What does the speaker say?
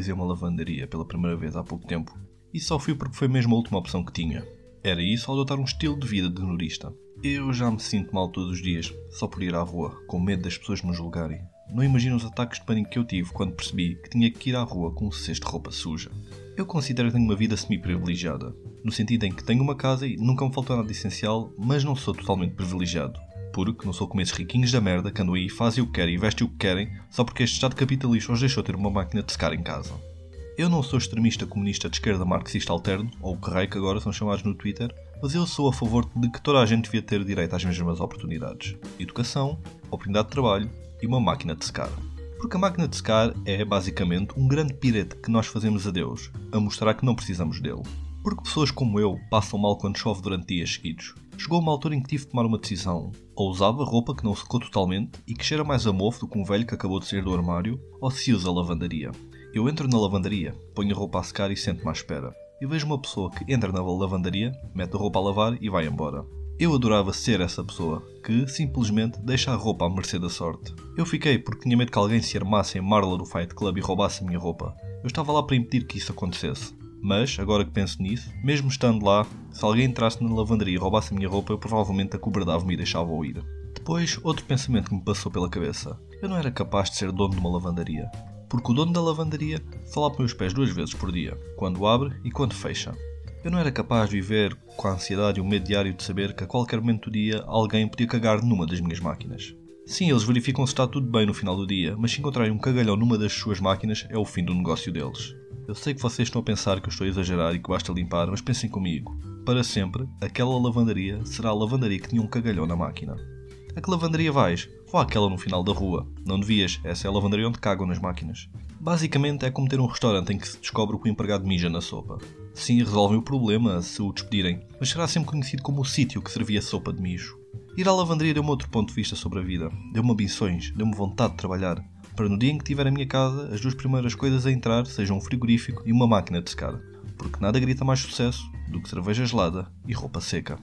utilizei uma lavandaria pela primeira vez há pouco tempo e só fui porque foi mesmo a última opção que tinha. Era isso ao adotar um estilo de vida de nudista. Eu já me sinto mal todos os dias, só por ir à rua, com medo das pessoas me julgarem. Não imagino os ataques de pânico que eu tive quando percebi que tinha que ir à rua com um cesto de roupa suja. Eu considero que tenho uma vida semi-privilegiada, no sentido em que tenho uma casa e nunca me faltou nada essencial, mas não sou totalmente privilegiado. Porque não sou como esses riquinhos da merda que andam aí, fazem o que querem e vestem o que querem, só porque este Estado capitalista os deixou ter uma máquina de secar em casa. Eu não sou extremista comunista de esquerda marxista alterno, ou o que raio que agora são chamados no Twitter, mas eu sou a favor de que toda a gente devia ter direito às mesmas oportunidades. Educação, oportunidade de trabalho e uma máquina de secar. Porque a máquina de secar é, basicamente, um grande pirete que nós fazemos a Deus, a mostrar que não precisamos dele. Porque pessoas como eu passam mal quando chove durante dias seguidos. Chegou uma altura em que tive de tomar uma decisão. Ou usava roupa que não secou totalmente e que cheira mais a mofo do que um velho que acabou de sair do armário, ou se usa lavandaria. Eu entro na lavandaria, ponho a roupa a secar e sento-me à espera. Eu vejo uma pessoa que entra na lavandaria, mete a roupa a lavar e vai embora. Eu adorava ser essa pessoa, que simplesmente deixa a roupa à mercê da sorte. Eu fiquei porque tinha medo que alguém se armasse em Marla do Fight Club e roubasse a minha roupa. Eu estava lá para impedir que isso acontecesse. Mas, agora que penso nisso, mesmo estando lá, se alguém entrasse na lavandaria e roubasse a minha roupa, eu provavelmente acobardava-me e deixava-o ir. Depois, outro pensamento que me passou pela cabeça. Eu não era capaz de ser dono de uma lavandaria. Porque o dono da lavandaria fala para meus pés duas vezes por dia, quando abre e quando fecha. Eu não era capaz de viver com a ansiedade e o medo diário de saber que a qualquer momento do dia alguém podia cagar numa das minhas máquinas. Sim, eles verificam se está tudo bem no final do dia, mas se encontrarem um cagalhão numa das suas máquinas, é o fim do negócio deles. Eu sei que vocês estão a pensar que eu estou a exagerar e que basta limpar, mas pensem comigo. Para sempre, aquela lavandaria será a lavandaria que tinha um cagalhão na máquina. A que lavandaria vais? Vá àquela no final da rua. Não devias, essa é a lavandaria onde cagam nas máquinas. Basicamente é como ter um restaurante em que se descobre que o empregado mija na sopa. Sim, resolvem o problema se o despedirem, mas será sempre conhecido como o sítio que servia sopa de mijo. Ir à lavandaria deu-me outro ponto de vista sobre a vida. Deu-me ambições, deu-me vontade de trabalhar para no dia em que tiver a minha casa, as duas primeiras coisas a entrar sejam um frigorífico e uma máquina de secar. Porque nada grita mais sucesso do que cerveja gelada e roupa seca.